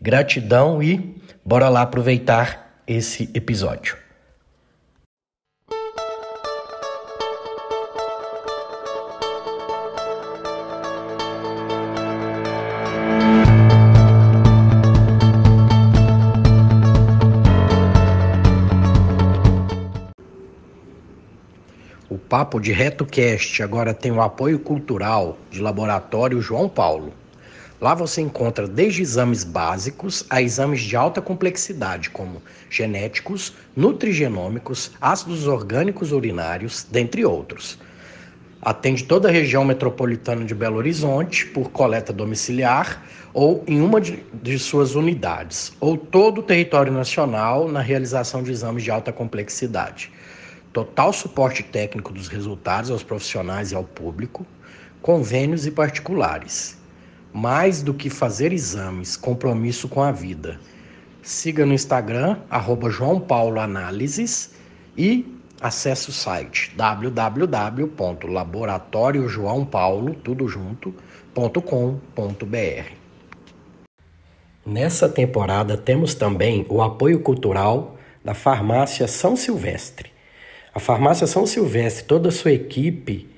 Gratidão e bora lá aproveitar esse episódio. O Papo de RetoCast agora tem o apoio cultural de Laboratório João Paulo. Lá você encontra desde exames básicos a exames de alta complexidade, como genéticos, nutrigenômicos, ácidos orgânicos urinários, dentre outros. Atende toda a região metropolitana de Belo Horizonte por coleta domiciliar ou em uma de, de suas unidades, ou todo o território nacional na realização de exames de alta complexidade. Total suporte técnico dos resultados aos profissionais e ao público, convênios e particulares mais do que fazer exames, compromisso com a vida. Siga no Instagram, arroba João Paulo Análises e acesse o site www.laboratoriojoaopaulo, tudo junto.com.br. Nessa temporada temos também o apoio cultural da Farmácia São Silvestre. A Farmácia São Silvestre, toda a sua equipe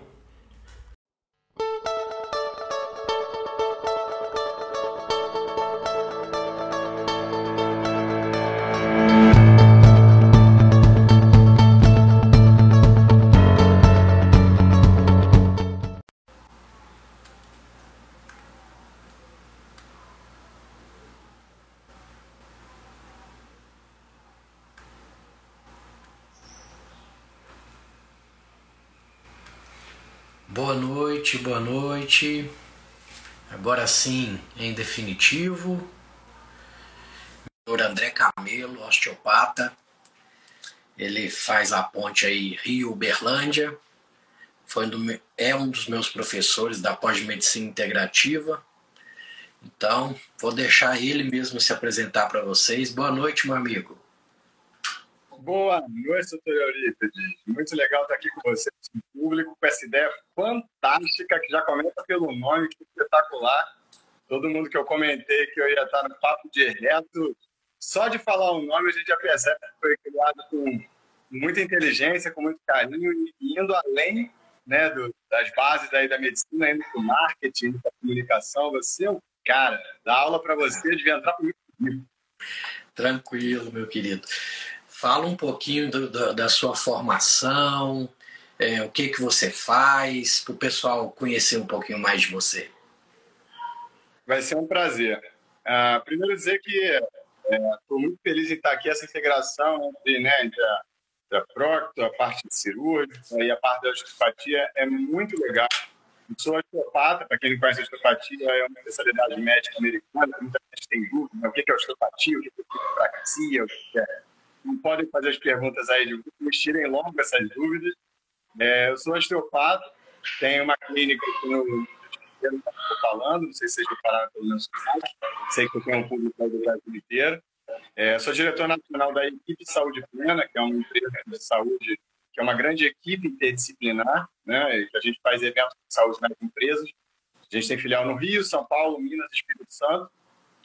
Boa noite, boa noite. Agora sim, em definitivo, Dr. André Camelo, osteopata. Ele faz a ponte aí Rio-Berlândia. Foi é um dos meus professores da pós-medicina integrativa. Então, vou deixar ele mesmo se apresentar para vocês. Boa noite, meu amigo. Boa noite, doutor Eurípides. Muito legal estar aqui com vocês, público, com essa ideia fantástica, que já começa pelo nome, que é espetacular. Todo mundo que eu comentei que eu ia estar no papo direto, só de falar o nome a gente já percebe que foi criado com muita inteligência, com muito carinho e indo além né, do, das bases aí da medicina, indo para o marketing, para a comunicação. Você é um cara, dá aula para você, devia entrar comigo. Tranquilo, meu querido. Fala um pouquinho do, do, da sua formação, é, o que, que você faz, para o pessoal conhecer um pouquinho mais de você. Vai ser um prazer. Uh, primeiro dizer que estou é, muito feliz em estar aqui, essa integração entre, né, entre a, entre a procto, a parte cirúrgica e a parte da osteopatia é muito legal. Eu sou osteopata, para quem não conhece a osteopatia, é uma especialidade médica americana, muita gente tem dúvida, né, o que é osteopatia, o que é praxia, o que é não podem fazer as perguntas aí de nos tirem logo essas dúvidas. É, eu sou osteopata, tenho uma clínica que eu estou falando, não sei se vocês repararam pelo meu site, sei que eu tenho um público do Brasil inteiro. É, sou diretor nacional da Equipe Saúde Plena, que é uma empresa de saúde, que é uma grande equipe interdisciplinar, né, a gente faz eventos de saúde nas empresas. A gente tem filial no Rio, São Paulo, Minas Espírito Santo.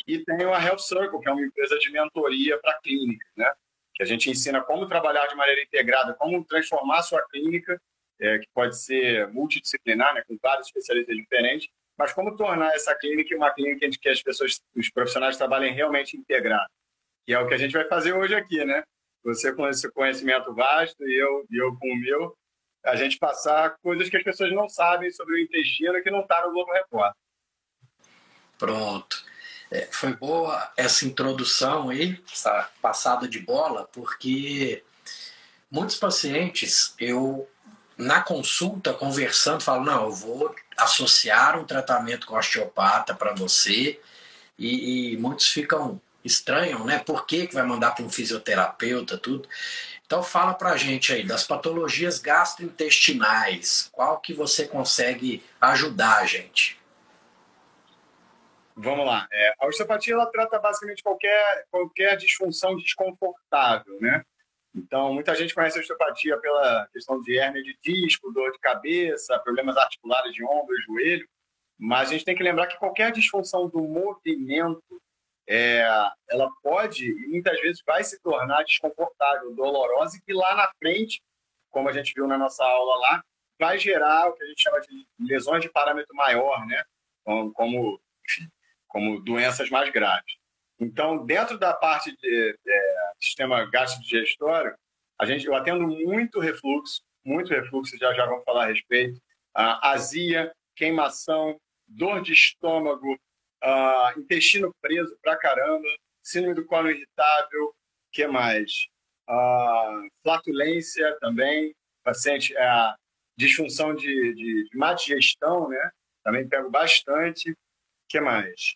E tem a Health Circle, que é uma empresa de mentoria para clínica, né? Que a gente ensina como trabalhar de maneira integrada, como transformar sua clínica, é, que pode ser multidisciplinar, né, com vários especialistas diferentes, mas como tornar essa clínica uma clínica em que as pessoas, os profissionais trabalhem realmente integrados, que é o que a gente vai fazer hoje aqui, né? Você com esse conhecimento vasto e eu, e eu com o meu, a gente passar coisas que as pessoas não sabem sobre o intestino que não está no Globo Repórter. Pronto. É, foi boa essa introdução aí, essa passada de bola, porque muitos pacientes, eu na consulta, conversando, falo, não, eu vou associar um tratamento com osteopata para você, e, e, muitos ficam estranham, né? Por que, que vai mandar para um fisioterapeuta, tudo? Então fala para gente aí das patologias gastrointestinais, qual que você consegue ajudar a gente? Vamos lá. É, a osteopatia ela trata basicamente qualquer, qualquer disfunção desconfortável, né? Então, muita gente conhece a osteopatia pela questão de hérnia de disco, dor de cabeça, problemas articulares de ombro joelho, mas a gente tem que lembrar que qualquer disfunção do movimento, é, ela pode e muitas vezes vai se tornar desconfortável, dolorosa, e que lá na frente, como a gente viu na nossa aula lá, vai gerar o que a gente chama de lesões de parâmetro maior, né? Como, como como doenças mais graves. Então, dentro da parte de é, sistema gastrodigestório, a gente, eu atendo muito refluxo, muito refluxo, já já vamos falar a respeito, azia, queimação, dor de estômago, intestino preso pra caramba, síndrome do colo irritável, que mais? Flatulência também, paciente, uh, disfunção de, de, de má digestão, né? Também pego bastante. que mais?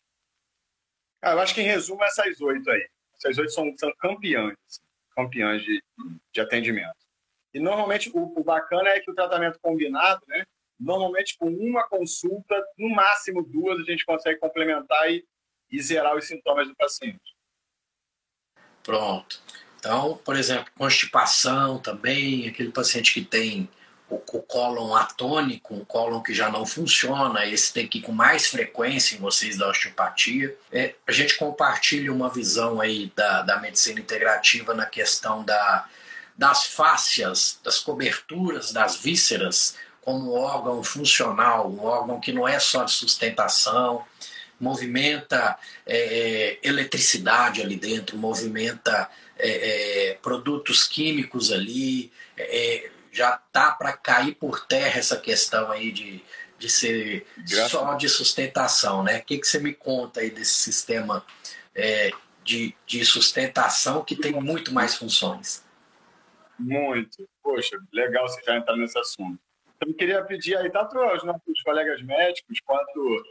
Ah, eu acho que em resumo essas oito aí. Essas oito são, são campeãs, campeãs de, de atendimento. E normalmente o, o, bacana é que o tratamento combinado, né? Normalmente com uma consulta, no máximo duas, a gente consegue complementar e, e zerar os sintomas do paciente. Pronto. Então, por exemplo, constipação também, aquele paciente que tem o, o cólon atônico, um cólon que já não funciona, esse tem que ir com mais frequência em vocês da osteopatia. É, a gente compartilha uma visão aí da, da medicina integrativa na questão da, das fáscias, das coberturas, das vísceras, como órgão funcional, um órgão que não é só de sustentação, movimenta é, é eletricidade ali dentro, movimenta é, é produtos químicos ali, é, já tá para cair por terra essa questão aí de, de ser Graças só de sustentação, né? O que, que você me conta aí desse sistema é, de, de sustentação que tem muito mais funções? Muito. Poxa, legal você já entrar nesse assunto. Então, eu queria pedir aí, tanto aos nossos colegas médicos, quanto,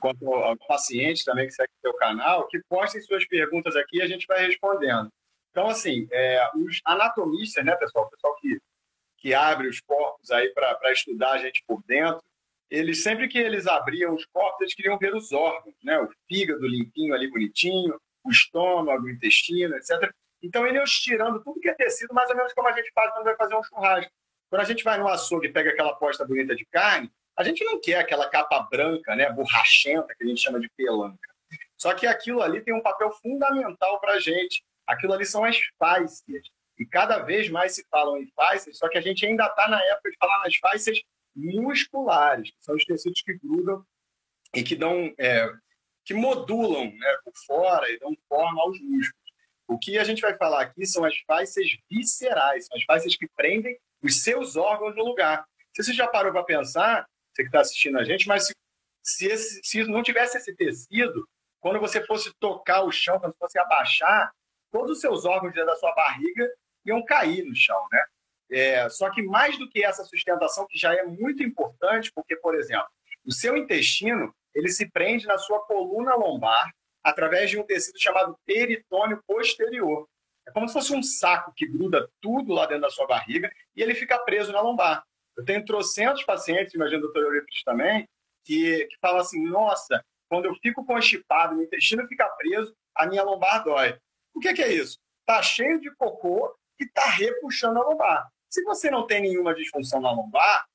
quanto ao paciente também que segue o seu canal, que postem suas perguntas aqui e a gente vai respondendo. Então, assim, é, os anatomistas, né, pessoal, o pessoal que que abre os corpos aí para estudar a gente por dentro, eles sempre que eles abriam os corpos, eles queriam ver os órgãos, né? O fígado limpinho ali bonitinho, o estômago, o intestino, etc. Então iam tirando tudo que é tecido, mais ou menos como a gente faz quando vai fazer um churrasco. Quando a gente vai no açougue e pega aquela posta bonita de carne, a gente não quer aquela capa branca, né, borrachenta, que a gente chama de pelanca. Só que aquilo ali tem um papel fundamental para a gente. Aquilo ali são as fáscias. E cada vez mais se falam em fáscias, só que a gente ainda está na época de falar nas fáscias musculares, que são os tecidos que grudam e que dão, é, que modulam né, por fora e dão forma aos músculos. O que a gente vai falar aqui são as fáscias viscerais, são as fáscias que prendem os seus órgãos no lugar. Se você já parou para pensar, você que está assistindo a gente, mas se, se, esse, se não tivesse esse tecido, quando você fosse tocar o chão, quando você fosse abaixar, todos os seus órgãos dentro da sua barriga iam cair no chão, né? É, só que mais do que essa sustentação, que já é muito importante, porque, por exemplo, o seu intestino ele se prende na sua coluna lombar através de um tecido chamado peritônio posterior. É como se fosse um saco que gruda tudo lá dentro da sua barriga e ele fica preso na lombar. Eu tenho trocentos pacientes, imagino o doutor Euripides também, que, que falam assim, nossa, quando eu fico constipado, meu intestino fica preso, a minha lombar dói. O que, que é isso? Tá cheio de cocô que está repuxando a lombar. Se você não tem nenhuma disfunção na lombar,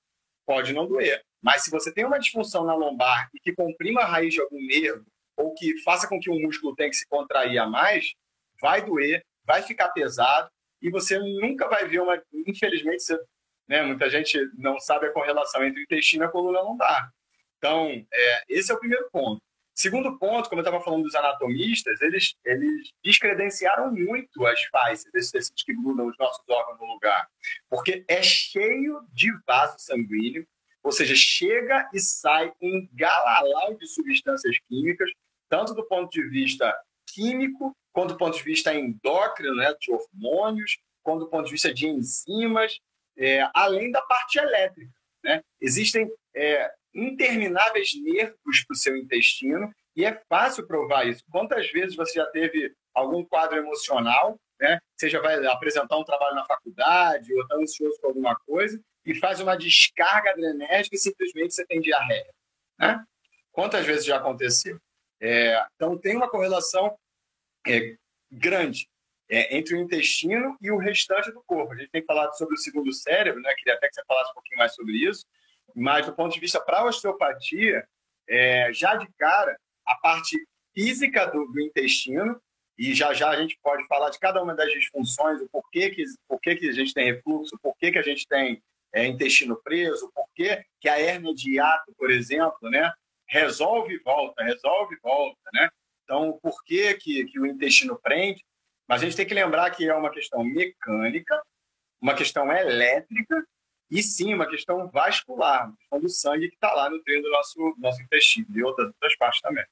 pode não doer. Mas se você tem uma disfunção na lombar e que comprima a raiz de algum nervo ou que faça com que o músculo tenha que se contrair a mais, vai doer, vai ficar pesado e você nunca vai ver uma. Infelizmente, você, né, muita gente não sabe a correlação entre o intestino e a coluna lombar. Então, é, esse é o primeiro ponto. Segundo ponto, como eu estava falando dos anatomistas, eles, eles descredenciaram muito as faces desses tecidos que grudam os nossos órgãos no lugar, porque é cheio de vaso sanguíneo, ou seja, chega e sai um galalau de substâncias químicas, tanto do ponto de vista químico, quanto do ponto de vista endócrino, né, de hormônios, quanto do ponto de vista de enzimas, é, além da parte elétrica. Né? Existem é, intermináveis nervos para o seu intestino e é fácil provar isso. Quantas vezes você já teve algum quadro emocional, né? Seja vai apresentar um trabalho na faculdade ou está ansioso com alguma coisa e faz uma descarga adrenérgica e simplesmente você tem diarreia, né? Quantas vezes já aconteceu? É, então tem uma correlação é, grande é, entre o intestino e o restante do corpo. A gente tem falado sobre o segundo cérebro, né? Queria até que você falasse um pouquinho mais sobre isso. Mas, do ponto de vista para a osteopatia, é, já de cara, a parte física do, do, intestino, e já já a gente pode falar de cada uma das disfunções, o porquê que, porquê que a gente tem refluxo, porquê que a gente tem é, intestino preso, porquê que a hérnia de hiato, por exemplo, né, resolve e volta, resolve e volta, né? Então, o porquê que, que o intestino prende, mas a gente tem que lembrar que é uma questão mecânica, uma questão elétrica e sim uma questão vascular, uma questão do sangue que está lá nutrindo o nosso, nosso intestino e outras, outras partes também.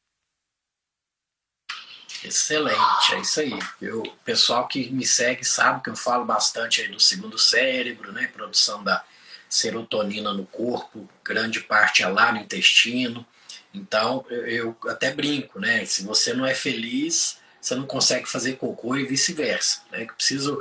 Excelente, é isso aí. O pessoal que me segue sabe que eu falo bastante aí do segundo cérebro, né? Produção da serotonina no corpo, grande parte é lá no intestino. Então eu, eu até brinco, né? Se você não é feliz, você não consegue fazer cocô e vice-versa. Né? Preciso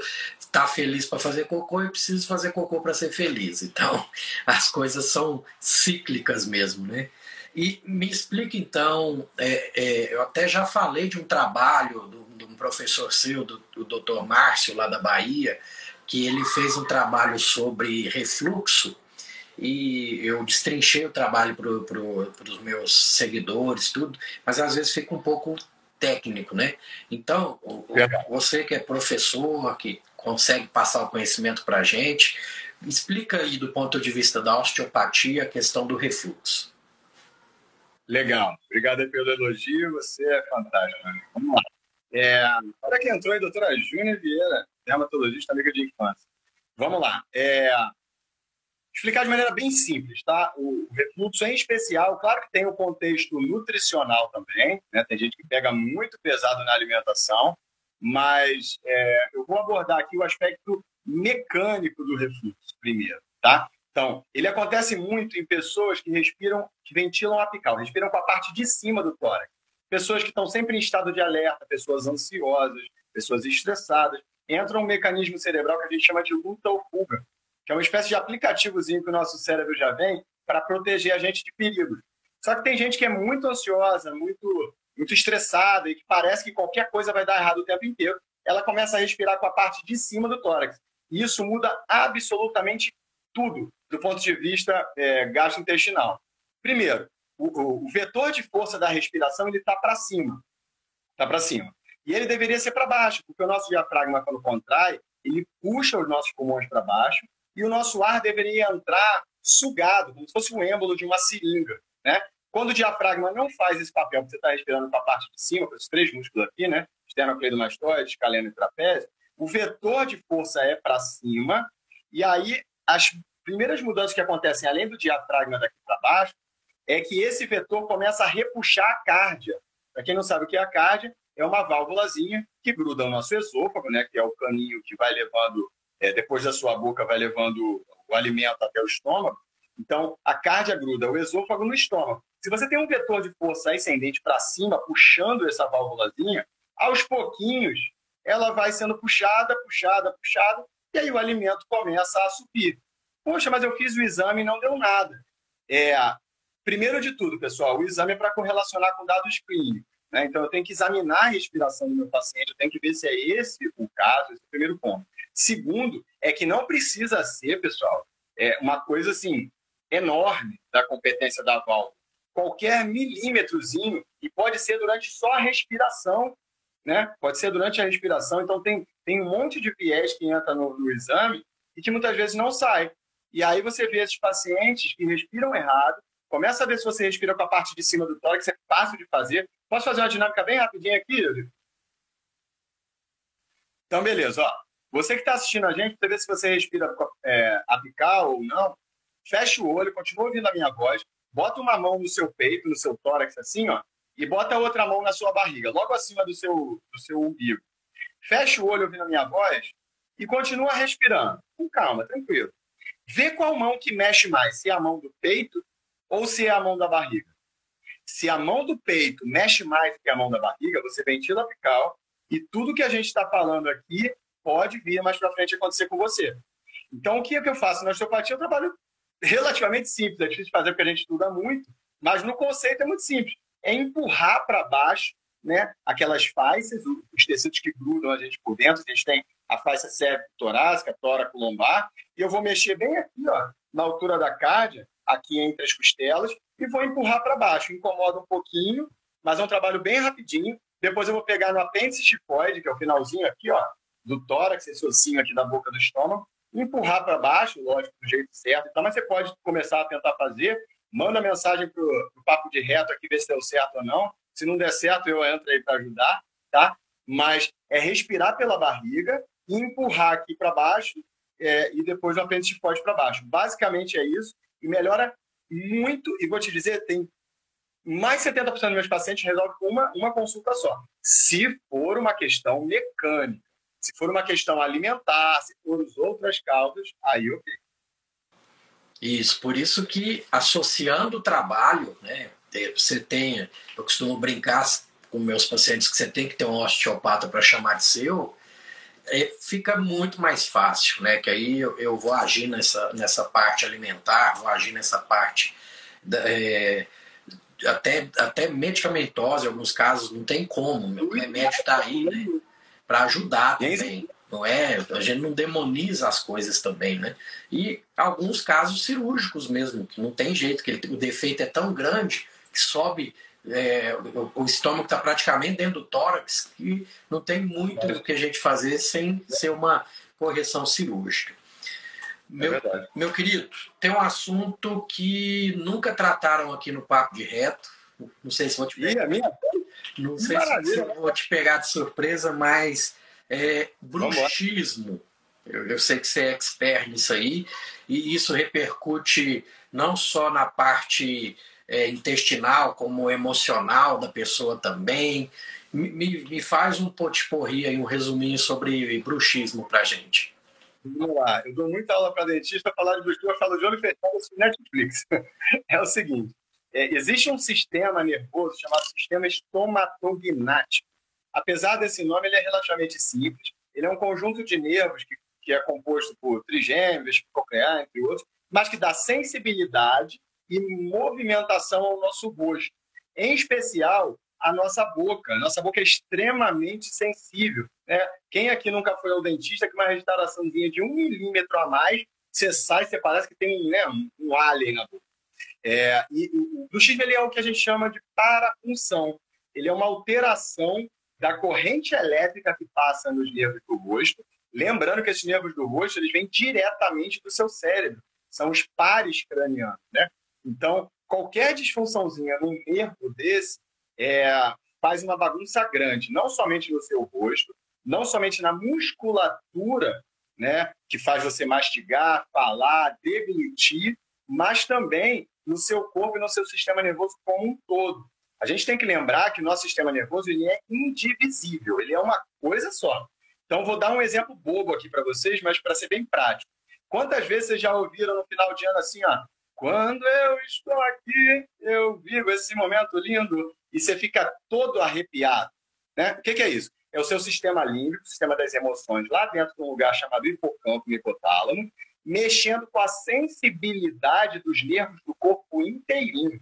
tá feliz para fazer cocô e preciso fazer cocô para ser feliz. Então, as coisas são cíclicas mesmo, né? E me explica então, é, é, eu até já falei de um trabalho de um professor seu, do, do Dr. Márcio, lá da Bahia, que ele fez um trabalho sobre refluxo e eu destrinchei o trabalho para pro, os meus seguidores, tudo, mas às vezes fica um pouco técnico, né? Então, você que é professor, que consegue passar o conhecimento para a gente. Explica aí, do ponto de vista da osteopatia, a questão do refluxo. Legal. Obrigado pelo elogio. Você é fantástico. Vamos lá. É, olha quem entrou aí, doutora Júnia Vieira, dermatologista amiga de infância. Vamos lá. É, explicar de maneira bem simples, tá? O refluxo, em especial, claro que tem o contexto nutricional também, né? Tem gente que pega muito pesado na alimentação, mas é, eu vou abordar aqui o aspecto mecânico do refluxo primeiro, tá? Então, ele acontece muito em pessoas que respiram, que ventilam apical, respiram com a parte de cima do tórax. Pessoas que estão sempre em estado de alerta, pessoas ansiosas, pessoas estressadas, entra um mecanismo cerebral que a gente chama de luta ou fuga, que é uma espécie de aplicativozinho que o nosso cérebro já vem para proteger a gente de perigos. Só que tem gente que é muito ansiosa, muito muito estressada e que parece que qualquer coisa vai dar errado o tempo inteiro, ela começa a respirar com a parte de cima do tórax. E isso muda absolutamente tudo do ponto de vista é, gastrointestinal. Primeiro, o, o, vetor de força da respiração ele está para cima, está para cima. E ele deveria ser para baixo, porque o nosso diafragma quando contrai, ele puxa os nossos pulmões para baixo e o nosso ar deveria entrar sugado, como se fosse um êmbolo de uma seringa, né? Quando o diafragma não faz esse papel, você está respirando para a parte de cima, para esses três músculos aqui, né? Esternocleidomastoide, escaleno e trapézio, o vetor de força é para cima, e aí as primeiras mudanças que acontecem, além do diafragma daqui para baixo, é que esse vetor começa a repuxar a cárdia. Para quem não sabe o que é a cárdia, é uma válvulazinha que gruda no nosso esôfago, né? Que é o caminho que vai levando, é, depois da sua boca, vai levando o alimento até o estômago. Então, a cárdia gruda o esôfago no estômago. Se você tem um vetor de força ascendente para cima, puxando essa válvulazinha, aos pouquinhos ela vai sendo puxada, puxada, puxada, e aí o alimento começa a subir. Poxa, mas eu fiz o exame e não deu nada. É, primeiro de tudo, pessoal, o exame é para correlacionar com dados clínicos. Né? Então, eu tenho que examinar a respiração do meu paciente, eu tenho que ver se é esse o caso, esse é o primeiro ponto. Segundo, é que não precisa ser, pessoal, é uma coisa assim enorme da competência da válvula. Qualquer milímetrozinho, e pode ser durante só a respiração, né? Pode ser durante a respiração. Então, tem, tem um monte de viés que entra no, no exame e que muitas vezes não sai. E aí você vê esses pacientes que respiram errado, começa a ver se você respira com a parte de cima do tórax, é fácil de fazer. Posso fazer uma dinâmica bem rapidinha aqui, Yuri? Então, beleza. Ó. Você que está assistindo a gente, para ver se você respira é, apical ou não, fecha o olho, continua ouvindo a minha voz, bota uma mão no seu peito, no seu tórax, assim, ó, e bota a outra mão na sua barriga, logo acima do seu, do seu umbigo. Fecha o olho ouvindo a minha voz e continua respirando, com calma, tranquilo. Vê qual mão que mexe mais, se é a mão do peito ou se é a mão da barriga. Se a mão do peito mexe mais que a mão da barriga, você ventila apical e tudo que a gente está falando aqui pode vir mais para frente acontecer com você. Então, o que é que eu faço? Na osteopatia, eu trabalho relativamente simples, é difícil de fazer porque a gente estuda muito, mas no conceito é muito simples. É empurrar para baixo né, aquelas faces, os tecidos que grudam a gente por dentro. A gente tem a face torácica, tóraco lombar, e eu vou mexer bem aqui, ó, na altura da cárdia, aqui entre as costelas, e vou empurrar para baixo. Incomoda um pouquinho, mas é um trabalho bem rapidinho. Depois eu vou pegar no apêndice tifoide, que é o finalzinho aqui, ó, do tórax, esse ossinho aqui da boca do estômago, empurrar para baixo, lógico, do jeito certo. Então, mas você pode começar a tentar fazer. Manda mensagem para o Papo de Reto aqui, ver se deu certo ou não. Se não der certo, eu entro aí para ajudar, tá? Mas é respirar pela barriga e empurrar aqui para baixo é, e depois o apêndice pode para baixo. Basicamente é isso e melhora muito. E vou te dizer, tem mais de 70% dos meus pacientes resolve com uma, uma consulta só. Se for uma questão mecânica, se for uma questão alimentar, se for as outras causas, aí ok. Isso, por isso que associando o trabalho, né, você tem, eu costumo brincar com meus pacientes que você tem que ter um osteopata para chamar de seu, é, fica muito mais fácil, né? Que aí eu, eu, vou agir nessa, nessa parte alimentar, vou agir nessa parte é, até, até medicamentosa, em alguns casos não tem como, meu remédio está aí, né? Para ajudar também. Não é, a gente não demoniza as coisas também, né? E alguns casos cirúrgicos mesmo, que não tem jeito, que ele, o defeito é tão grande que sobe é, o, o, estômago está praticamente dentro do tórax e não tem muito o que a gente fazer sem ser uma correção cirúrgica. É meu, é meu querido, tem um assunto que nunca trataram aqui no Papo de Reto. Não sei se vou te pegar. minha? Não sei se vou te pegar de surpresa, mas é, bruxismo. Eu, eu, sei que você é expert nisso aí, e isso repercute não só na parte é, intestinal como emocional da pessoa também. Me, me faz um potiporri aí, um resuminho sobre bruxismo para gente. Vamos lá, eu dou muita aula para dentista, falar de bruxismo, eu falo de olho fechado no Netflix. É o seguinte, é, existe um sistema nervoso chamado sistema estomatognático. Apesar desse nome, ele é relativamente simples. Ele é um conjunto de nervos que, que é composto por trigêmeos, coclear, entre outros, mas que dá sensibilidade e movimentação ao nosso rosto, em especial a nossa boca. A nossa boca é extremamente sensível. Né? Quem aqui nunca foi ao dentista que uma restauraçãozinha de um milímetro a mais, você sai, você parece que tem né, um alien na boca. É, e o bruxismo ele é o que a gente chama de parafunção. Ele é uma alteração da corrente elétrica que passa nos nervos do rosto. Lembrando que esses nervos do rosto eles vêm diretamente do seu cérebro. São os pares cranianos, né? Então, qualquer disfunçãozinha num nervo desse é, faz uma bagunça grande, não somente no seu rosto, não somente na musculatura, né, que faz você mastigar, falar, deglutir, mas também no seu corpo e no seu sistema nervoso como um todo. A gente tem que lembrar que o nosso sistema nervoso ele é indivisível, ele é uma coisa só. Então, vou dar um exemplo bobo aqui para vocês, mas para ser bem prático. Quantas vezes vocês já ouviram no final de ano assim, ó, quando eu estou aqui, eu vivo esse momento lindo e você fica todo arrepiado. Né? O que, que é isso? É o seu sistema límbico, sistema das emoções, lá dentro de um lugar chamado hipocampo hipotálamo, mexendo com a sensibilidade dos nervos do corpo inteirinho.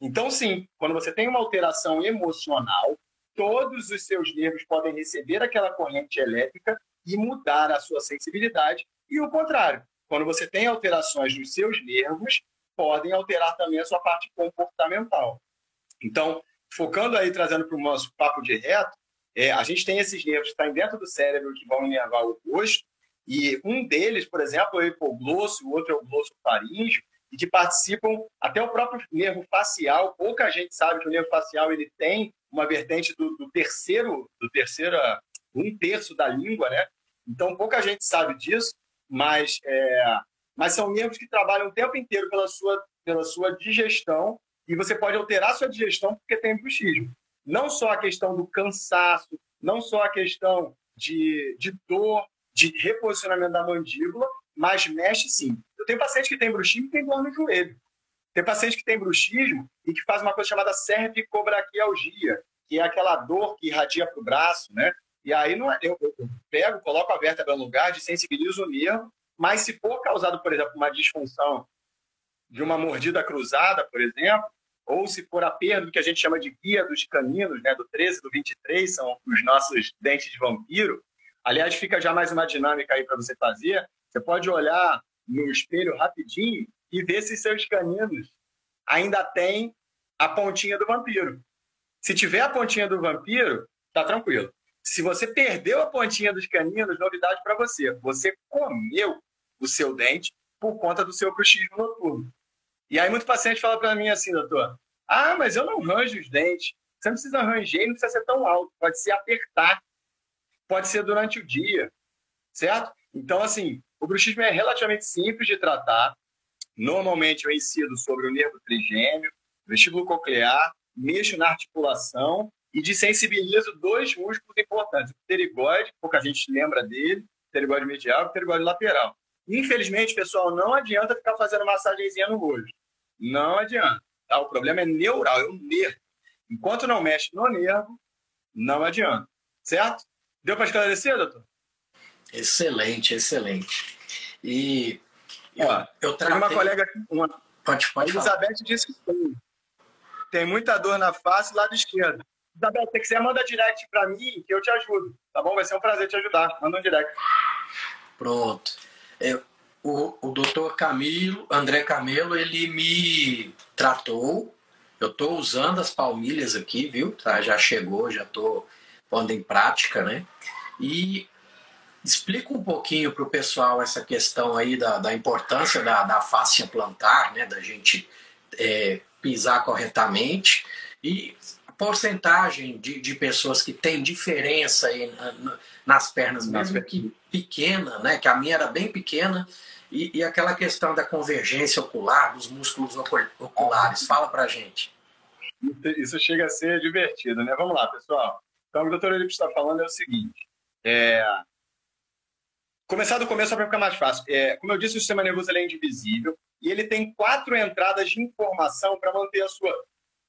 Então, sim, quando você tem uma alteração emocional, todos os seus nervos podem receber aquela corrente elétrica e mudar a sua sensibilidade, e o contrário. Quando você tem alterações nos seus nervos, podem alterar também a sua parte comportamental. Então, focando aí, trazendo para o nosso papo de reto, é, a gente tem esses nervos que estão dentro do cérebro que vão inervar o rosto, e um deles, por exemplo, é o hipoglosso, o outro é o glosso faríngeo, e que participam até o próprio nervo facial. Pouca gente sabe que o nervo facial ele tem uma vertente do, do terceiro, do terceiro, um terço da língua, né? Então pouca gente sabe disso, mas é, mas são nervos que trabalham o tempo inteiro pela sua pela sua digestão e você pode alterar a sua digestão porque tem bruxismo. Não só a questão do cansaço, não só a questão de, de dor, de reposicionamento da mandíbula, mas mexe sim. Eu tenho paciente que tem bruxismo e tem dor no joelho. Tem paciente que tem bruxismo e que faz uma coisa chamada cervicobraquialgia, que é aquela dor que irradia para o braço, né? E aí não é, eu, eu, pego, coloco a vértebra no lugar, desensibilizo o nervo, mas se for causado, por exemplo, uma disfunção de uma mordida cruzada, por exemplo, ou se for a perda do que a gente chama de guia dos caninos, né, do 13 do 23, são os nossos dentes de vampiro. Aliás, fica já mais uma dinâmica aí para você fazer. Você pode olhar no espelho rapidinho e ver se seus caninos ainda têm a pontinha do vampiro. Se tiver a pontinha do vampiro, tá tranquilo. Se você perdeu a pontinha dos caninos, novidade para você. Você comeu o seu dente por conta do seu bruxismo noturno. E aí muito paciente fala para mim assim, doutor, ah, mas eu não ranjo os dentes. Você não precisa ranger, não precisa ser tão alto. Pode ser apertar. Pode ser durante o dia. Certo? Então, assim, o bruxismo é relativamente simples de tratar. Normalmente eu ensino sobre o nervo trigêmeo, vestíbulo coclear, mexo na articulação e desensibilizo dois músculos importantes. O pterigóide, pouca gente lembra dele, o pterigóide medial e o pterigóide lateral. Infelizmente, pessoal, não adianta ficar fazendo massagenzinha no rosto. Não adianta. Tá? O problema é neural, é o nervo. Enquanto não mexe no nervo, não adianta. Certo? Deu para esclarecer, doutor? Excelente, excelente. E Ó, eu tratei... uma colega aqui, uma, pode, pode Elizabeth falar. disse que tem. Tem muita dor na face lado esquerdo. Elizabeth, se quiser, manda direct para mim que eu te ajudo. Tá bom? Vai ser um prazer te ajudar. Manda um direct. Pronto. É, o, o doutor Camilo, André Camelo, ele me tratou. Eu estou usando as palmilhas aqui, viu? Tá, já chegou, já estou pondo em prática, né? E explica um pouquinho para o pessoal essa questão aí da, da importância da, da fáscia plantar, né? Da gente é, pisar corretamente e a porcentagem de, de pessoas que tem diferença aí nas pernas, mesmo que pequena, né? Que a minha era bem pequena e, e aquela questão da convergência ocular, dos músculos oculares. Fala para gente. Isso chega a ser divertido, né? Vamos lá, pessoal. Então, o que o doutor Elipe está falando é o seguinte. É... Começar do começo para ficar mais fácil. É, como eu disse, o sistema nervoso é indivisível e ele tem quatro entradas de informação para manter a sua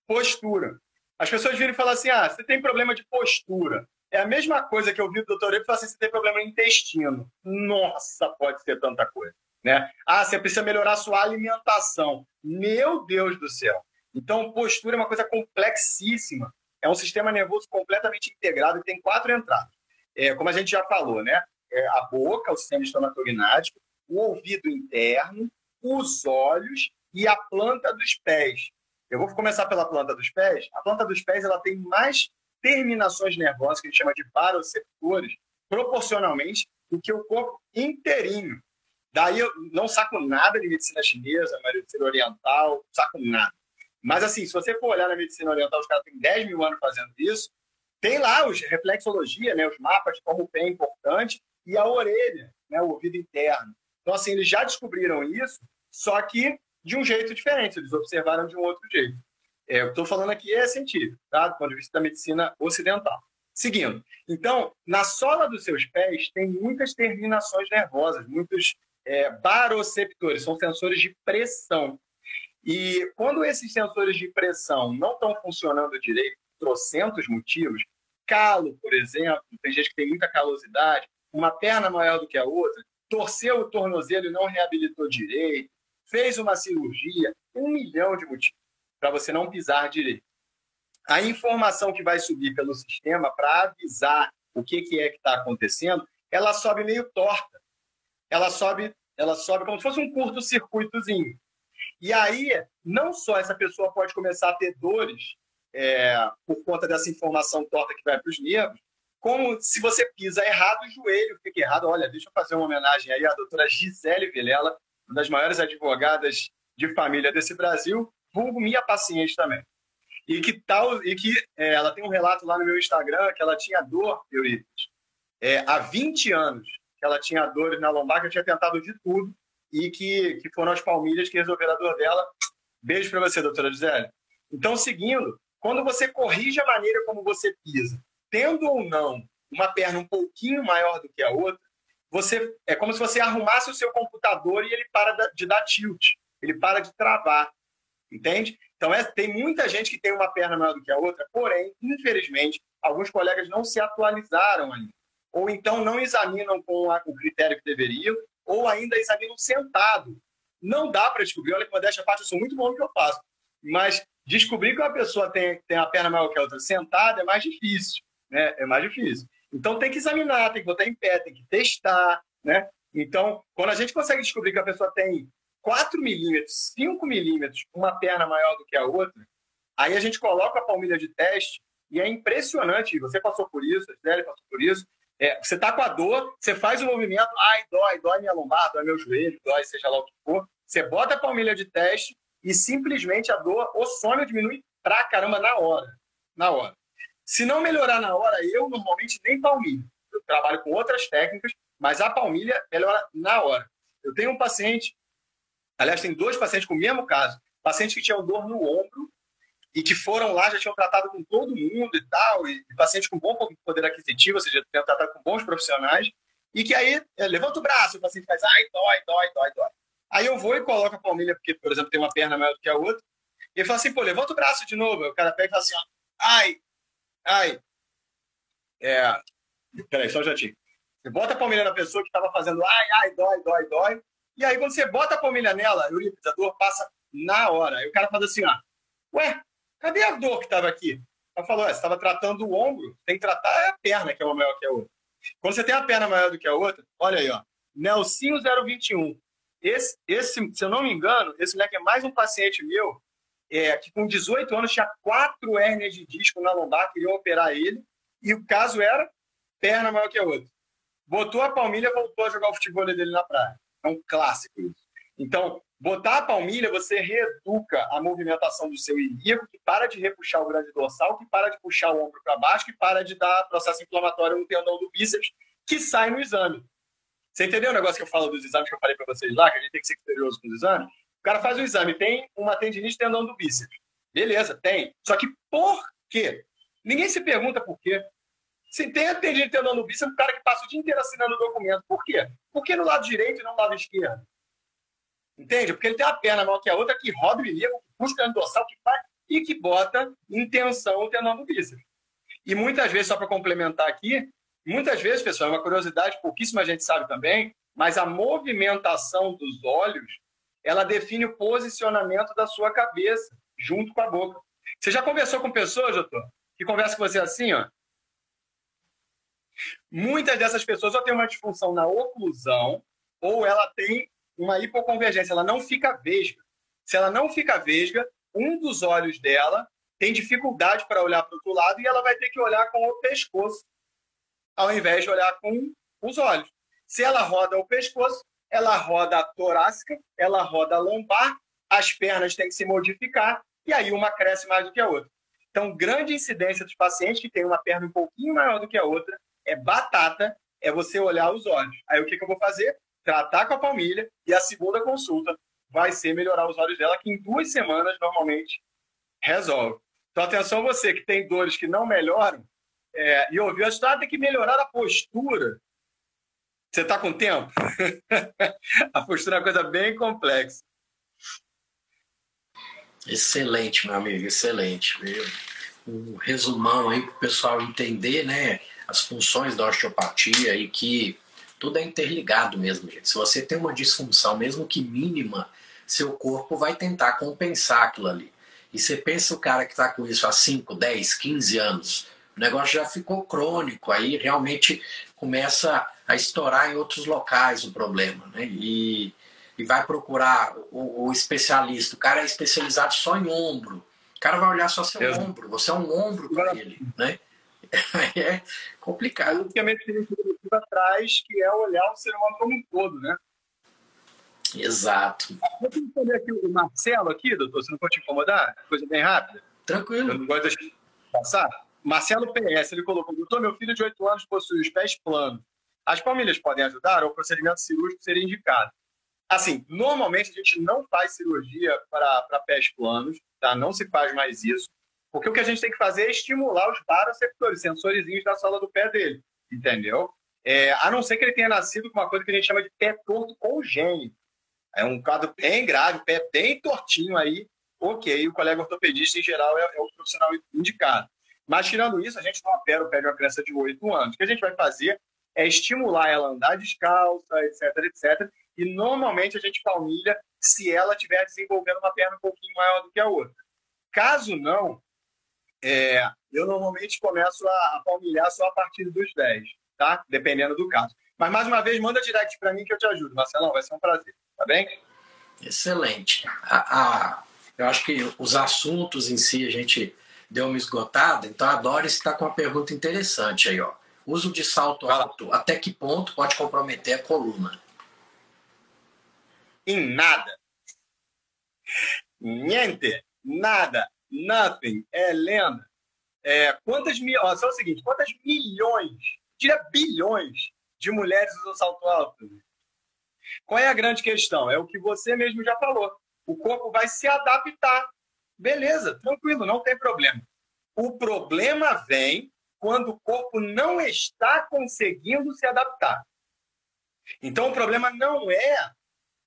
postura. As pessoas viram e falam assim: ah, você tem problema de postura. É a mesma coisa que eu vi do doutor Elipe falar assim: você tem problema no intestino. Nossa, pode ser tanta coisa. Né? Ah, você precisa melhorar a sua alimentação. Meu Deus do céu. Então, postura é uma coisa complexíssima. É um sistema nervoso completamente integrado e tem quatro entradas. É, como a gente já falou, né? É a boca, o sistema estomatognático, o ouvido interno, os olhos e a planta dos pés. Eu vou começar pela planta dos pés. A planta dos pés ela tem mais terminações nervosas, que a gente chama de baroceptores, proporcionalmente, do que o corpo inteirinho. Daí eu não saco nada de medicina chinesa, medicina oriental, saco nada. Mas assim, se você for olhar na medicina oriental, os caras têm 10 mil anos fazendo isso, tem lá os reflexologia, né, os mapas de como o pé é importante, e a orelha, né, o ouvido interno. Então, assim, eles já descobriram isso, só que de um jeito diferente, eles observaram de um outro jeito. É, eu estou falando aqui é científico, tá? do ponto de vista da medicina ocidental. Seguindo. Então, na sola dos seus pés tem muitas terminações nervosas, muitos é, baroceptores, são sensores de pressão. E quando esses sensores de pressão não estão funcionando direito, trocentos motivos, calo, por exemplo, tem gente que tem muita calosidade, uma perna maior do que a outra, torceu o tornozelo e não reabilitou direito, fez uma cirurgia, um milhão de motivos para você não pisar direito. A informação que vai subir pelo sistema para avisar o que, que é que está acontecendo, ela sobe meio torta ela sobe, ela sobe como se fosse um curto-circuitozinho. E aí, não só essa pessoa pode começar a ter dores é, por conta dessa informação torta que vai para os nervos, como se você pisa errado, o joelho fica errado. Olha, deixa eu fazer uma homenagem aí à doutora Gisele Vilela, uma das maiores advogadas de família desse Brasil, vulgo minha paciente também. E que tal, e que é, ela tem um relato lá no meu Instagram que ela tinha dor, Euripides, é, há 20 anos que ela tinha dores na lombar, que eu tinha tentado de tudo, e que, que foram as palmilhas que resolveram a dor dela. Beijo para você, doutora Gisele. Então, seguindo, quando você corrige a maneira como você pisa, tendo ou não uma perna um pouquinho maior do que a outra, você é como se você arrumasse o seu computador e ele para de dar tilt, ele para de travar, entende? Então é, tem muita gente que tem uma perna maior do que a outra, porém, infelizmente, alguns colegas não se atualizaram ainda, ou então não examinam com a, o critério que deveriam, ou ainda examinam sentado. Não dá para descobrir, olha que modéstia parte, eu sou muito bom no que eu faço, mas descobrir que uma pessoa tem, tem a perna maior que a outra sentada é mais difícil né? É mais difícil. Então tem que examinar, tem que botar em pé, tem que testar, né? Então, quando a gente consegue descobrir que a pessoa tem 4 milímetros, 5 milímetros, uma perna maior do que a outra, aí a gente coloca a palmilha de teste e é impressionante. Você passou por isso, a Gisele passou por isso. É, você tá com a dor, você faz o movimento, ai, dói, dói minha lombar, dói meu joelho, dói seja lá o que for. Você bota a palmilha de teste e simplesmente a dor, o sono diminui pra caramba na hora. Na hora. Se não melhorar na hora, eu normalmente nem palmilho. Eu trabalho com outras técnicas, mas a palmilha melhora na hora. Eu tenho um paciente, aliás, tem dois pacientes com o mesmo caso, pacientes que tinham dor no ombro e que foram lá, já tinham tratado com todo mundo e tal, e, pacientes com bom poder aquisitivo, ou seja, tinham tratado com bons profissionais, e que aí é, levanta o braço, o paciente faz, ai, dói, dói, dói, dói. Aí eu vou e coloco a palmilha, porque, por exemplo, tem uma perna maior do que a outra, e ele fala assim, pô, levanta o braço de novo. O cara pega e fala assim, ó, ai, Ai. É. Peraí, só um jatinho. Você bota a palmilha na pessoa que estava fazendo ai, ai, dói, dói, dói. E aí, quando você bota a palmilha nela, Euripides, a dor passa na hora. Aí o cara faz assim, ó. Ué, cadê a dor que estava aqui? Ela falou, você estava tratando o ombro, tem que tratar a perna, que é uma maior que a outra. Quando você tem a perna maior do que a outra, olha aí, ó. Nelsinho 021. Esse, esse, se eu não me engano, esse moleque é mais um paciente meu é, que com 18 anos tinha quatro hérnias de disco na lombar, queriam operar ele, e o caso era perna maior que a outra. Botou a palmilha, voltou a jogar o futebol dele na praia. É um clássico isso. Então, botar a palmilha, você reeduca a movimentação do seu ilíaco, que para de repuxar o grande dorsal, que para de puxar o ombro para baixo, que para de dar processo inflamatório no tendão do bíceps, que sai no exame. Você entendeu o negócio que eu falo dos exames que eu falei para vocês lá, que a gente tem que ser criterioso com os exames? O cara faz o exame, tem uma tendinite tendão do bíceps. Beleza, tem. Só que por quê? Ninguém se pergunta por quê. Se tem a tendinite tendão do bíceps, é um cara que passa o dia inteiro assinando documento. Por quê? Por que no lado direito e não no lado esquerdo? Entende? Porque ele tem uma perna maior que a outra que roda o que puxa o dorsal, que faz e que bota em tensão o tendão do bíceps. E muitas vezes, só para complementar aqui, muitas vezes, pessoal, é uma curiosidade, pouquíssima gente sabe também, mas a movimentação dos olhos ela define o posicionamento da sua cabeça junto com a boca. Você já conversou com pessoas, doutor, que conversam com você assim, ó? Muitas dessas pessoas ou têm uma disfunção na oclusão ou ela tem uma hipoconvergência, ela não fica vesga. Se ela não fica vesga, um dos olhos dela tem dificuldade para olhar para o outro lado e ela vai ter que olhar com o pescoço, ao invés de olhar com os olhos. Se ela roda o pescoço, ela roda a torácica, ela roda a lombar, as pernas têm que se modificar e aí uma cresce mais do que a outra. Então, grande incidência dos pacientes que têm uma perna um pouquinho maior do que a outra é batata, é você olhar os olhos. Aí o que, que eu vou fazer? Tratar com a palmilha e a segunda consulta vai ser melhorar os olhos dela, que em duas semanas normalmente resolve. Então, atenção você que tem dores que não melhoram é, e ouviu a história, tem que melhorar a postura você está com tempo? a postura é uma coisa bem complexa. Excelente, meu amigo, excelente. Um resumão aí para o pessoal entender né, as funções da osteopatia e que tudo é interligado mesmo, gente. Se você tem uma disfunção, mesmo que mínima, seu corpo vai tentar compensar aquilo ali. E você pensa o cara que está com isso há 5, 10, 15 anos, o negócio já ficou crônico, aí realmente começa a estourar em outros locais o problema. Né? E e vai procurar o, o especialista, o cara é especializado só em ombro, o cara vai olhar só seu Exato. ombro, você é um ombro para ele, né? É complicado. Basicamente, a atrás, que é olhar o ser humano como um todo, né? Exato. Vou entender aqui o Marcelo aqui, doutor, se não for te incomodar, coisa bem rápida. Tranquilo. Eu não gosto de passar. Marcelo PS, ele colocou, doutor, meu filho de 8 anos possui os pés planos. As palmilhas podem ajudar ou o procedimento cirúrgico seria indicado? Assim, normalmente a gente não faz cirurgia para pés planos, tá? Não se faz mais isso. Porque o que a gente tem que fazer é estimular os baroceptores, sensorizinhos da sola do pé dele, entendeu? É, a não ser que ele tenha nascido com uma coisa que a gente chama de pé torto congênito. É um quadro bem grave, pé bem tortinho aí, ok, o colega ortopedista em geral é, é o profissional indicado. Mas tirando isso, a gente não opera o pé de uma criança de 8 anos. O que a gente vai fazer é estimular ela a andar descalça, etc, etc. E normalmente a gente palmilha se ela estiver desenvolvendo uma perna um pouquinho maior do que a outra. Caso não, é, eu normalmente começo a, a palmilhar só a partir dos 10, tá? Dependendo do caso. Mas mais uma vez, manda direct para mim que eu te ajudo, Marcelão, vai ser um prazer, tá bem? Excelente. A, a, eu acho que os assuntos em si a gente deu uma esgotada, então a Doris está com uma pergunta interessante aí, ó. Uso de salto alto, até que ponto pode comprometer a coluna? Em nada. Niente, nada, nothing, é lenda. É, quantas mil, ó, só o seguinte, quantas milhões, diria bilhões de mulheres usam salto alto? Qual é a grande questão? É o que você mesmo já falou. O corpo vai se adaptar. Beleza, tranquilo, não tem problema. O problema vem quando o corpo não está conseguindo se adaptar. Então, o problema não é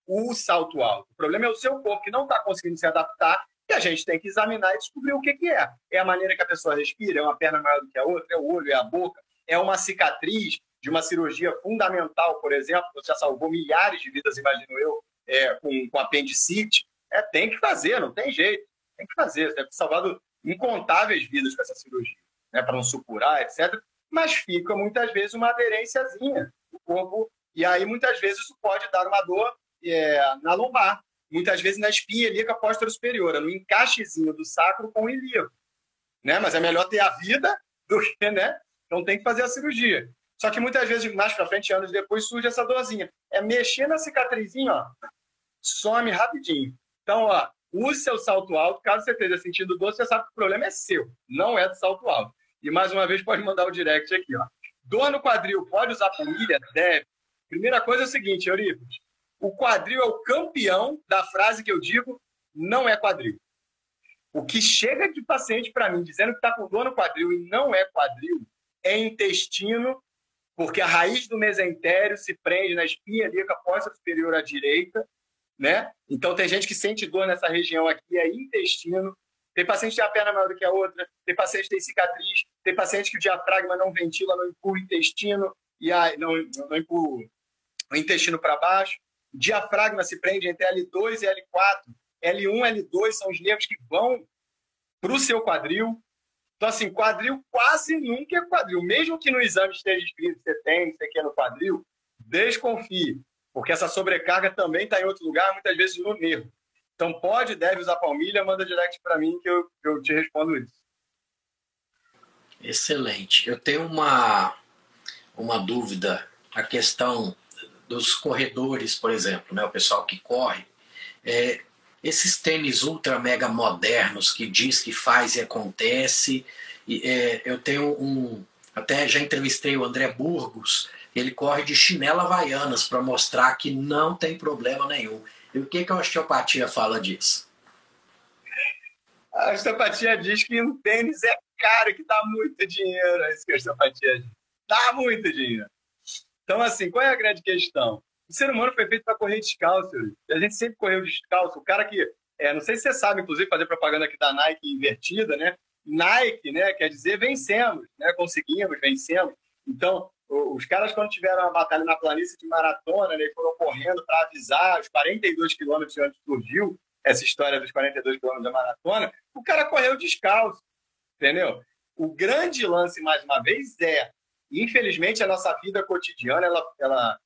o salto alto. O problema é o seu corpo que não está conseguindo se adaptar e a gente tem que examinar e descobrir o que, que é. É a maneira que a pessoa respira, é uma perna maior do que a outra, é o olho, é a boca, é uma cicatriz de uma cirurgia fundamental, por exemplo, você já salvou milhares de vidas, imagino eu, é, com, com apendicite. É, tem que fazer, não tem jeito. Tem que fazer. Você deve ter salvado incontáveis vidas com essa cirurgia né, para não supurar, etc. Mas fica muitas vezes uma aderênciazinha no corpo, e aí muitas vezes isso pode dar uma dor é, na lombar, muitas vezes na espinha ilíaca posterior superior, no encaixezinho do sacro com o ilíaco. Né? Mas é melhor ter a vida do que, né? Então tem que fazer a cirurgia. Só que muitas vezes, mais para frente, anos depois, surge essa dorzinha. É mexer na cicatrizinha, ó, some rapidinho. Então, ó, use seu salto alto. Caso você esteja sentindo dor, você sabe que o problema é seu, não é do salto alto. E mais uma vez pode mandar o direct aqui. Ó. Dor no quadril, pode usar planilha? Deve. Primeira coisa é o seguinte, Eurípides. O quadril é o campeão da frase que eu digo, não é quadril. O que chega de paciente para mim dizendo que está com dor no quadril e não é quadril, é intestino, porque a raiz do mesentério se prende na espinha ilíaca posta superior à direita, né? Então tem gente que sente dor nessa região aqui, é intestino. Tem paciente que tem a perna maior do que a outra, tem paciente que tem cicatriz, tem paciente que o diafragma não ventila, não empurra o intestino, e não, não empurra o intestino para baixo. Diafragma se prende entre L2 e L4. L1 L2 são os nervos que vão para o seu quadril. Então, assim, quadril quase nunca é quadril. Mesmo que no exame esteja escrito você tem, você quer no quadril, desconfie, porque essa sobrecarga também está em outro lugar, muitas vezes no nervo. Então, pode, deve usar palmilha, manda direct para mim que eu, eu te respondo isso. Excelente. Eu tenho uma, uma dúvida, a questão dos corredores, por exemplo, né? o pessoal que corre. É, esses tênis ultra mega modernos que diz que faz e acontece. E, é, eu tenho um. Até já entrevistei o André Burgos, ele corre de chinela havaianas para mostrar que não tem problema nenhum. E o que, que a osteopatia fala disso? A osteopatia diz que um tênis é caro, que dá muito dinheiro. É isso que a osteopatia diz. Dá muito dinheiro. Então, assim, qual é a grande questão? O ser humano foi feito para correr descalço. A gente sempre correu descalço. O cara que. É, não sei se você sabe, inclusive, fazer propaganda aqui da Nike invertida, né? Nike, né? Quer dizer, vencemos, né? Conseguimos, vencemos. Então, os caras, quando tiveram uma batalha na planície de maratona, né, foram correndo para avisar os 42 quilômetros antes surgiu essa história dos 42 quilômetros da maratona, o cara correu descalço, entendeu? O grande lance, mais uma vez, é, infelizmente, a nossa vida cotidiana, ela, ela,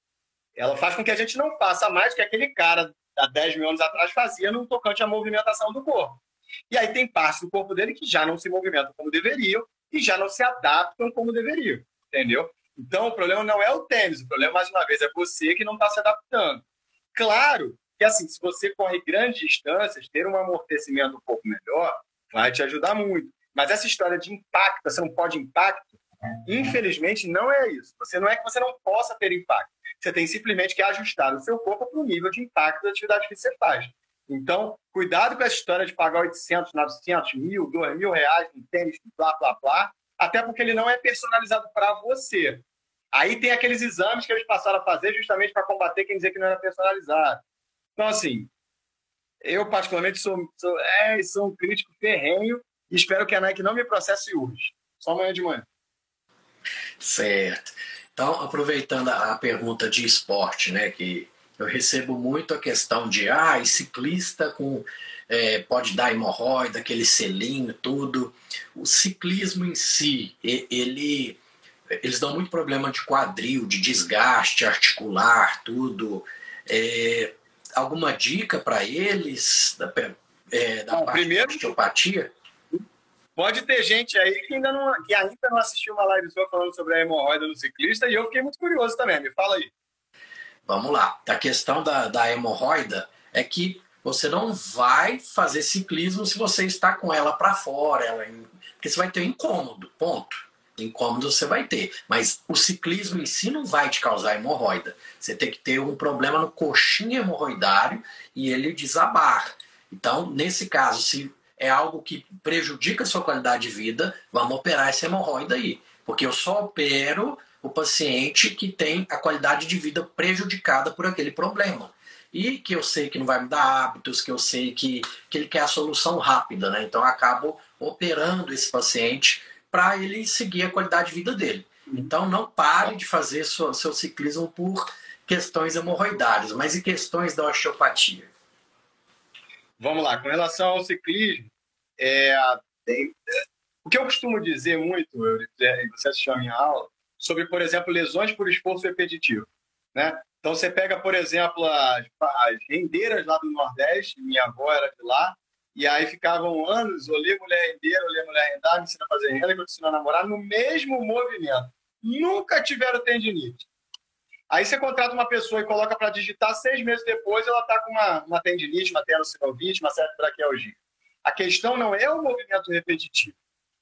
ela faz com que a gente não faça mais que aquele cara há 10 mil anos atrás fazia no tocante à movimentação do corpo. E aí tem partes do corpo dele que já não se movimentam como deveriam e já não se adaptam como deveriam, entendeu? Então o problema não é o tênis, o problema, mais uma vez, é você que não está se adaptando. Claro que, assim, se você corre grandes distâncias, ter um amortecimento um pouco melhor vai te ajudar muito. Mas essa história de impacto, você não pode impacto, infelizmente não é isso. Você não é que você não possa ter impacto. Você tem simplesmente que ajustar o seu corpo para o nível de impacto da atividade que você faz. Então, cuidado com essa história de pagar 800, 900, mil, 2 mil reais em tênis, blá, blá, blá, até porque ele não é personalizado para você. Aí tem aqueles exames que eles passaram a fazer justamente para combater quem dizer que não era personalizado. Então, assim, eu particularmente sou, sou, é, sou um crítico ferrenho e espero que a Nike não me processe hoje. Só amanhã de manhã. Certo. Então, aproveitando a pergunta de esporte, né, que eu recebo muito a questão de, ah, ciclista com é, pode dar hemorroida, aquele selinho, tudo. O ciclismo em si, ele, eles dão muito problema de quadril, de desgaste articular, tudo. É, alguma dica para eles da, é, da Bom, parte primeiro, da osteopatia? Pode ter gente aí que ainda não, que ainda não assistiu uma live sua falando sobre a hemorroida no ciclista e eu fiquei muito curioso também. Me fala aí. Vamos lá. A questão da, da hemorroida é que você não vai fazer ciclismo se você está com ela para fora, ela, porque você vai ter incômodo, ponto. Incômodo você vai ter, mas o ciclismo em si não vai te causar hemorroida. Você tem que ter um problema no coxinho hemorroidário e ele desabar. Então, nesse caso, se é algo que prejudica a sua qualidade de vida, vamos operar essa hemorroida aí. Porque eu só opero o paciente que tem a qualidade de vida prejudicada por aquele problema. E que eu sei que não vai me dar hábitos, que eu sei que, que ele quer a solução rápida, né? Então eu acabo operando esse paciente para ele seguir a qualidade de vida dele. Então não pare de fazer seu, seu ciclismo por questões hemorroidárias, mas e questões da osteopatia? Vamos lá, com relação ao ciclismo, é, tem, o que eu costumo dizer muito, eu, você assistiu a minha aula, sobre, por exemplo, lesões por esforço repetitivo. Né? Então, você pega, por exemplo, as, as rendeiras lá do Nordeste, minha avó era de lá, e aí ficavam anos, olhei mulher rendeira, olhei mulher rendar, me ensina a fazer renda, me ensina a namorar, no mesmo movimento. Nunca tiveram tendinite. Aí você contrata uma pessoa e coloca para digitar, seis meses depois ela está com uma, uma tendinite, uma tenossinovite, uma certa braquialgia. A questão não é o movimento repetitivo.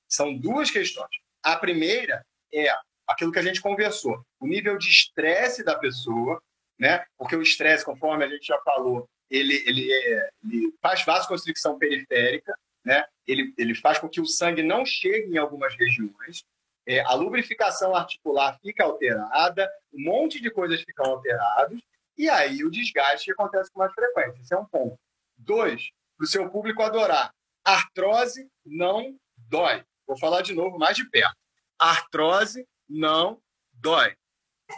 São duas questões. A primeira é aquilo que a gente conversou, o nível de estresse da pessoa, né? Porque o estresse, conforme a gente já falou, ele, ele, é, ele faz vasoconstricção periférica, né? Ele, ele faz com que o sangue não chegue em algumas regiões, é, a lubrificação articular fica alterada, um monte de coisas ficam alteradas, e aí o desgaste acontece com mais frequência. Esse é um ponto. Dois, para o seu público adorar. Artrose não dói. Vou falar de novo mais de perto. Artrose não dói.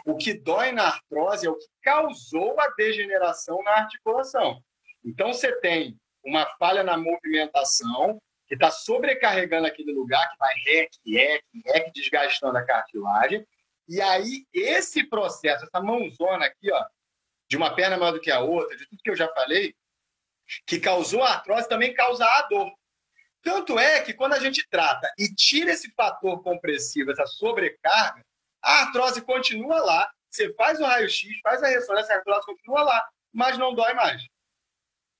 O que dói na artrose é o que causou a degeneração na articulação. Então, você tem uma falha na movimentação, que está sobrecarregando aquele lugar, que vai rec, rec, rec, desgastando a cartilagem. E aí, esse processo, essa mãozona aqui, ó, de uma perna maior do que a outra, de tudo que eu já falei, que causou a artrose, também causa a dor. Tanto é que quando a gente trata e tira esse fator compressivo, essa sobrecarga, a artrose continua lá. Você faz o raio-x, faz a ressonância, a artrose continua lá, mas não dói mais.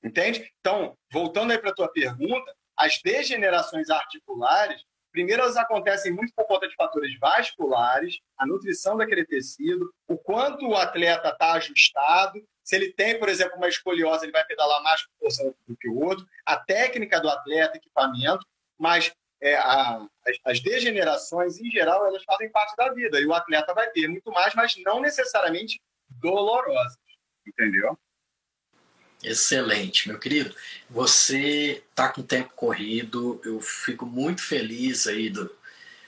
Entende? Então, voltando aí para a tua pergunta, as degenerações articulares, primeiro elas acontecem muito por conta de fatores vasculares, a nutrição daquele tecido, o quanto o atleta está ajustado, se ele tem, por exemplo, uma escoliose, ele vai pedalar mais com força do que o outro, a técnica do atleta, equipamento, mas é, a, as, as, degenerações, em geral, elas fazem parte da vida. E o atleta vai ter muito mais, mas não necessariamente dolorosas. Entendeu? Excelente, meu querido. Você está com tempo corrido, eu fico muito feliz aí do,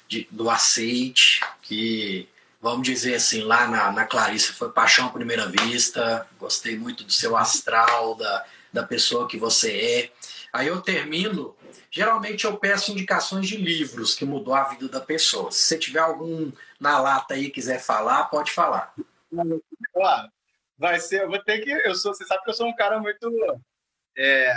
de, do aceite, que vamos dizer assim, lá na, na Clarice foi paixão à primeira vista, gostei muito do seu astral, da, da pessoa que você é. Aí eu termino, geralmente eu peço indicações de livros que mudou a vida da pessoa. Se você tiver algum na lata aí quiser falar, pode falar. Claro. Vai ser, eu vou ter que, eu sou, você sabe que eu sou um cara muito, é,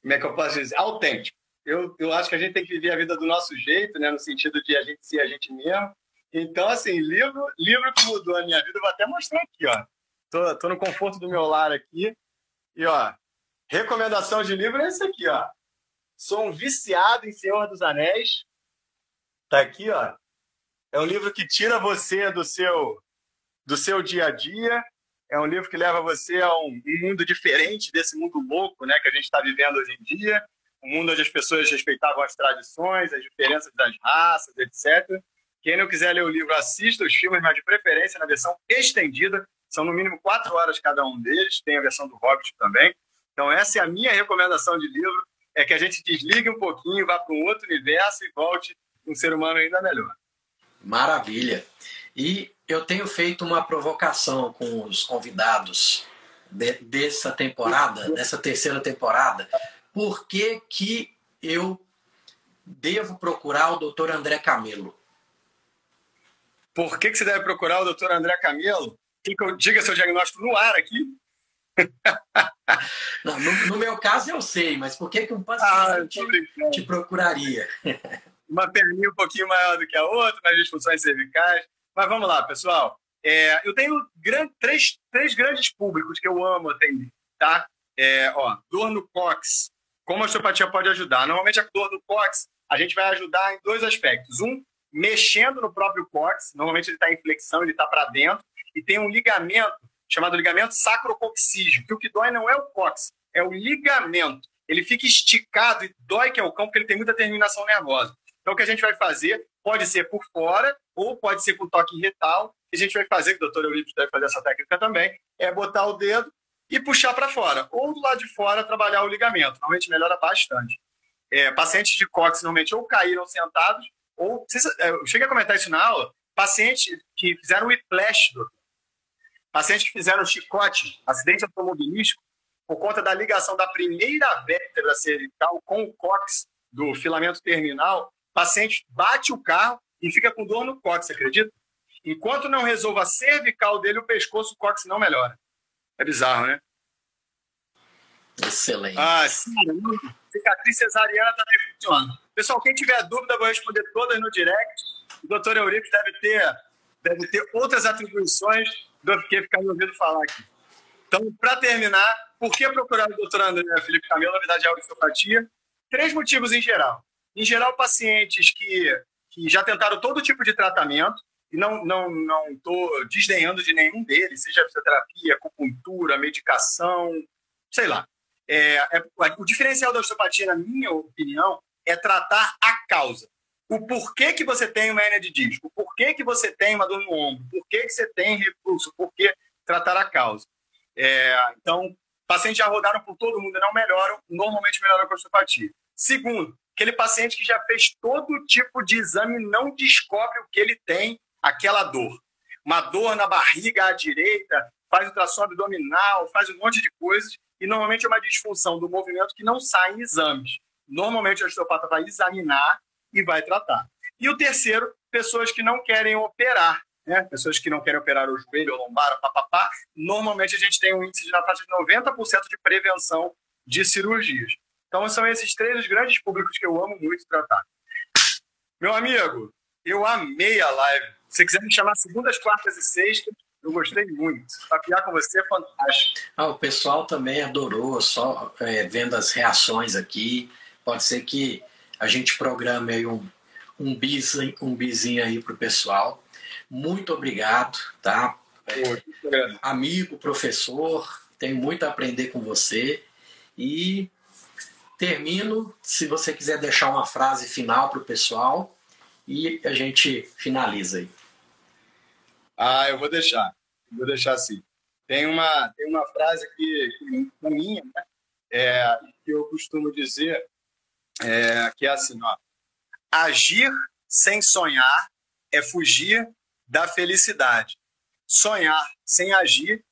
como é que eu posso dizer, autêntico. Eu, eu acho que a gente tem que viver a vida do nosso jeito, né, no sentido de a gente ser a gente mesmo. Então, assim, livro, livro que mudou a minha vida, eu vou até mostrar aqui, ó. Tô, tô no conforto do meu lar aqui. E, ó, recomendação de livro é esse aqui, ó. Sou um viciado em Senhor dos Anéis. Tá aqui, ó. É um livro que tira você do seu do seu dia a dia. É um livro que leva você a um, mundo diferente desse mundo louco, né, que a gente está vivendo hoje em dia. Um mundo onde as pessoas respeitavam as tradições, as diferenças das raças, etc. Quem não quiser ler o livro, assista os filmes, mas de preferência na versão estendida. São no mínimo quatro horas cada um deles. Tem a versão do Hobbit também. Então, essa é a minha recomendação de livro: é que a gente desligue um pouquinho, vá para um outro universo e volte um ser humano ainda melhor. Maravilha. E eu tenho feito uma provocação com os convidados de, dessa temporada, dessa terceira temporada. Por que, que eu devo procurar o doutor André Camelo? Por que, que você deve procurar o doutor André Camelo? que eu diga seu diagnóstico no ar aqui? Não, no, no, meu caso eu sei, mas por que, que um paciente ah, te procuraria? Uma perninha um pouquinho maior do que a outra, nas disfunções cervicais. Mas vamos lá, pessoal. É, eu tenho grande, três, três grandes públicos que eu amo atender, tá? É, ó, dor no cox. Como a osteopatia pode ajudar? Normalmente a dor no cox a gente vai ajudar em dois aspectos. Um, mexendo no próprio cox. Normalmente ele está em flexão, ele está para dentro. E tem um ligamento chamado ligamento sacrocoxígeo, que o que dói não é o cox, é o ligamento. Ele fica esticado e dói que é o cão, porque ele tem muita terminação nervosa. Então, o que a gente vai fazer pode ser por fora ou pode ser com toque retal. A gente vai fazer, que o doutor Euripides deve fazer essa técnica também, é botar o dedo e puxar para fora. Ou do lado de fora, trabalhar o ligamento. Normalmente melhora bastante. É, pacientes de cox normalmente ou caíram sentados, ou. É, eu cheguei a comentar isso na aula. Pacientes que fizeram whiplash, doutor. Pacientes que fizeram chicote, acidente automobilístico, por conta da ligação da primeira vértebra cervical com o cóccix do filamento terminal, paciente bate o carro e fica com dor no cóccix, acredita? Enquanto não resolva a cervical dele, o pescoço, o cóccix não melhora. É bizarro, né? Excelente. Ah, sim. Cicatriz cesariana também funciona. Pessoal, quem tiver dúvida, eu vou responder todas no direct. O doutor Euripides deve ter, deve ter outras atribuições do que ficar me ouvindo falar aqui. Então, para terminar, por que procurar o doutor André Felipe Camilo, na verdade, é a osteopatia? Três motivos em geral. Em geral, pacientes que, que já tentaram todo tipo de tratamento, e não não não estou desdenhando de nenhum deles, seja fisioterapia, acupuntura, medicação, sei lá. É, é, o diferencial da osteopatia, na minha opinião, é tratar a causa. O porquê que você tem uma hernia de disco, o porquê que você tem uma dor no ombro, por que você tem refluxo, por que tratar a causa. É, então, pacientes já rodaram por todo mundo e não melhoram, normalmente melhoram com a osteopatia. Segundo, aquele paciente que já fez todo tipo de exame não descobre o que ele tem, aquela dor. Uma dor na barriga à direita, faz ultrassom abdominal, faz um monte de coisas, e normalmente é uma disfunção do movimento que não sai em exames. Normalmente o osteopata vai examinar e vai tratar. E o terceiro, pessoas que não querem operar, né? pessoas que não querem operar o joelho, o lombar, papapá. Normalmente a gente tem um índice de na faixa de 90% de prevenção de cirurgias. Então são esses três os grandes públicos que eu amo muito tratar. Meu amigo, eu amei a live. Se você quiser me chamar segundas, quartas e sextas, eu gostei muito. Papiar com você é fantástico. Ah, o pessoal também adorou, só é, vendo as reações aqui. Pode ser que a gente programe aí um, um, bis, um bizinho aí para o pessoal. Muito obrigado, tá? É, amigo, professor, tenho muito a aprender com você. E termino, se você quiser deixar uma frase final para o pessoal e a gente finaliza aí. Ah, eu vou deixar. Vou deixar assim. Tem uma, tem uma frase que, que minha, né? É, que eu costumo dizer, é, que é assim, ó. Agir sem sonhar é fugir da felicidade. Sonhar sem agir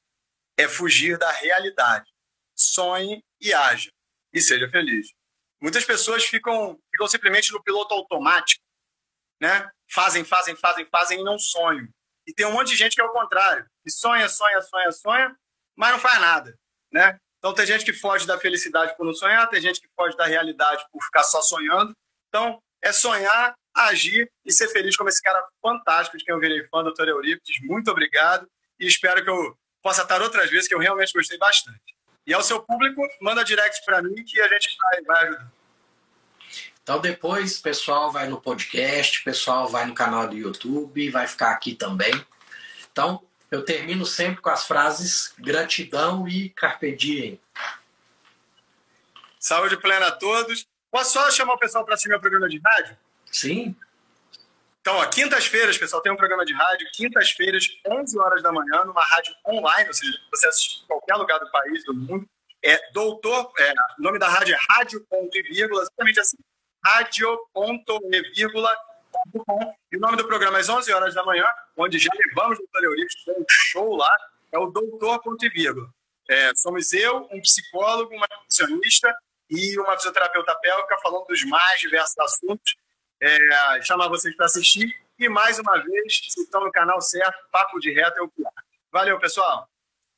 é fugir da realidade. Sonhe e haja e seja feliz. Muitas pessoas ficam, ficam simplesmente no piloto automático, né? Fazem, fazem, fazem, fazem e não sonham. E tem um monte de gente que é o contrário, que sonha, sonha, sonha, sonha, mas não faz nada, né? Então tem gente que foge da felicidade por não sonhar, tem gente que foge da realidade por ficar só sonhando. Então é sonhar, agir e ser feliz como esse cara fantástico de quem eu virei fã, doutor Eurípides. Muito obrigado e espero que eu possa estar outras vezes, que eu realmente gostei bastante. E ao seu público, manda direct para mim que a gente vai, vai ajudar. Então depois o pessoal vai no podcast, o pessoal vai no canal do YouTube, vai ficar aqui também. Então eu termino sempre com as frases gratidão e carpe diem. Saúde plena a todos. Posso só chamar o pessoal para assistir meu programa de rádio? Sim. Então, ó, quintas-feiras, pessoal, tem um programa de rádio, quintas-feiras, 11 horas da manhã, numa rádio online, ou seja, você assiste em qualquer lugar do país, do mundo. É doutor, é, o nome da rádio é Rádio Ponto e Vírgula, exatamente assim, rádio.e-vírgula.com. E o nome do programa é às 11 horas da manhã, onde já levamos o Doutor tem um show lá, é o Doutor Ponto e Vírgula. É, somos eu, um psicólogo, uma nutricionista e uma fisioterapeuta pélvica falando dos mais diversos assuntos. É, chamar vocês para assistir. E mais uma vez, se estão no canal certo, Papo de Reto é o pior. Valeu, pessoal.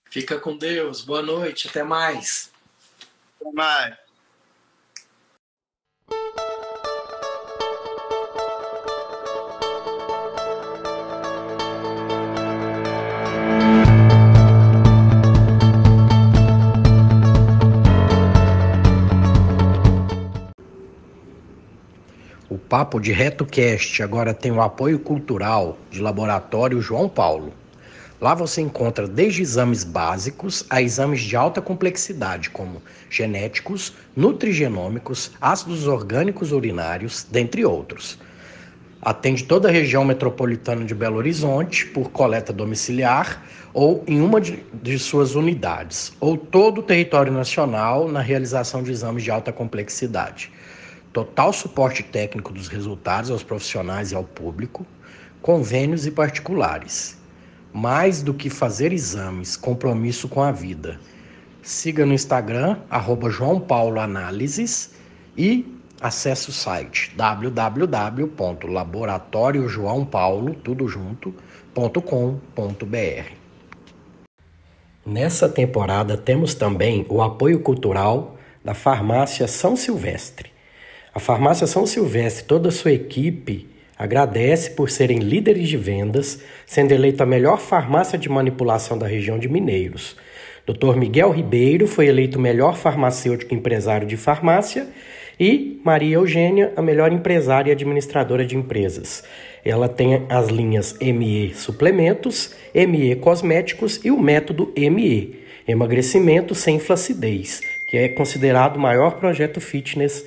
Fica com Deus. Boa noite. Até mais. Até mais. Papo de RetoCast agora tem o apoio cultural de Laboratório João Paulo. Lá você encontra desde exames básicos a exames de alta complexidade, como genéticos, nutrigenômicos, ácidos orgânicos urinários, dentre outros. Atende toda a região metropolitana de Belo Horizonte por coleta domiciliar ou em uma de, de suas unidades, ou todo o território nacional na realização de exames de alta complexidade. Total suporte técnico dos resultados aos profissionais e ao público, convênios e particulares mais do que fazer exames, compromisso com a vida. Siga no Instagram, arroba João Paulo Análises e acesse o site www.laboratoriojoaopaulo, tudo Nessa temporada temos também o apoio cultural da Farmácia São Silvestre. A Farmácia São Silvestre, toda a sua equipe Agradece por serem líderes de vendas, sendo eleito a melhor farmácia de manipulação da região de Mineiros. Dr. Miguel Ribeiro foi eleito melhor farmacêutico empresário de farmácia e Maria Eugênia, a melhor empresária e administradora de empresas. Ela tem as linhas ME Suplementos, ME Cosméticos e o método ME, Emagrecimento sem Flacidez, que é considerado o maior projeto fitness